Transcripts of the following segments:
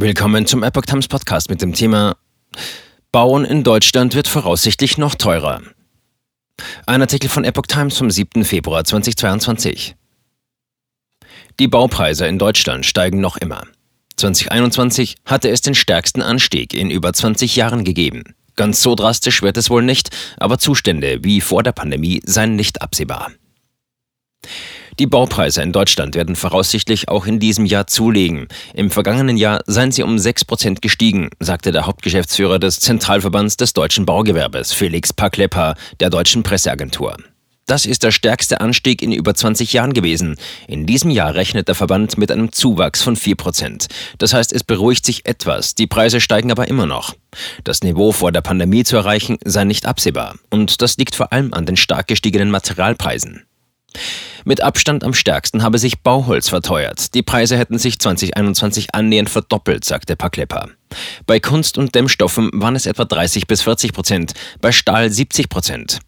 Willkommen zum Epoch Times Podcast mit dem Thema Bauen in Deutschland wird voraussichtlich noch teurer. Ein Artikel von Epoch Times vom 7. Februar 2022. Die Baupreise in Deutschland steigen noch immer. 2021 hatte es den stärksten Anstieg in über 20 Jahren gegeben. Ganz so drastisch wird es wohl nicht, aber Zustände wie vor der Pandemie seien nicht absehbar. Die Baupreise in Deutschland werden voraussichtlich auch in diesem Jahr zulegen. Im vergangenen Jahr seien sie um 6 Prozent gestiegen, sagte der Hauptgeschäftsführer des Zentralverbands des deutschen Baugewerbes, Felix Paklepper, der deutschen Presseagentur. Das ist der stärkste Anstieg in über 20 Jahren gewesen. In diesem Jahr rechnet der Verband mit einem Zuwachs von 4 Prozent. Das heißt, es beruhigt sich etwas, die Preise steigen aber immer noch. Das Niveau vor der Pandemie zu erreichen sei nicht absehbar. Und das liegt vor allem an den stark gestiegenen Materialpreisen. Mit Abstand am stärksten habe sich Bauholz verteuert. Die Preise hätten sich 2021 annähernd verdoppelt, sagte Paklepa. Bei Kunst- und Dämmstoffen waren es etwa 30 bis 40 Prozent, bei Stahl 70 Prozent.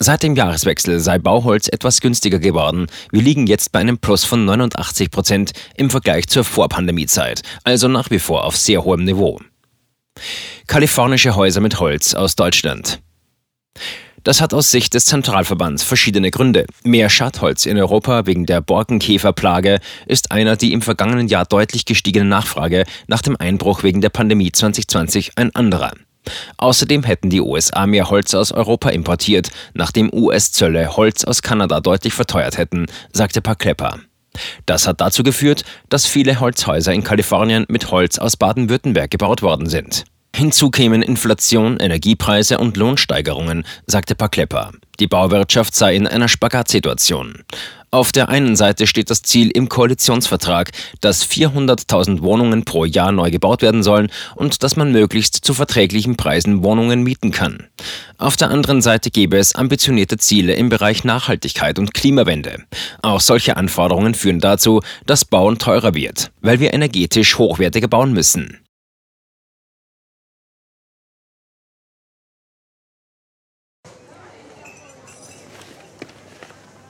Seit dem Jahreswechsel sei Bauholz etwas günstiger geworden. Wir liegen jetzt bei einem Plus von 89 Prozent im Vergleich zur Vorpandemiezeit, also nach wie vor auf sehr hohem Niveau. Kalifornische Häuser mit Holz aus Deutschland. Das hat aus Sicht des Zentralverbands verschiedene Gründe. Mehr Schattholz in Europa wegen der Borkenkäferplage ist einer die im vergangenen Jahr deutlich gestiegene Nachfrage nach dem Einbruch wegen der Pandemie 2020 ein anderer. Außerdem hätten die USA mehr Holz aus Europa importiert, nachdem US-Zölle Holz aus Kanada deutlich verteuert hätten, sagte Paklepper. Das hat dazu geführt, dass viele Holzhäuser in Kalifornien mit Holz aus Baden-Württemberg gebaut worden sind. Hinzu kämen Inflation, Energiepreise und Lohnsteigerungen, sagte Paklepper. Die Bauwirtschaft sei in einer Spagatsituation. Auf der einen Seite steht das Ziel im Koalitionsvertrag, dass 400.000 Wohnungen pro Jahr neu gebaut werden sollen und dass man möglichst zu verträglichen Preisen Wohnungen mieten kann. Auf der anderen Seite gäbe es ambitionierte Ziele im Bereich Nachhaltigkeit und Klimawende. Auch solche Anforderungen führen dazu, dass Bauen teurer wird, weil wir energetisch hochwertiger bauen müssen.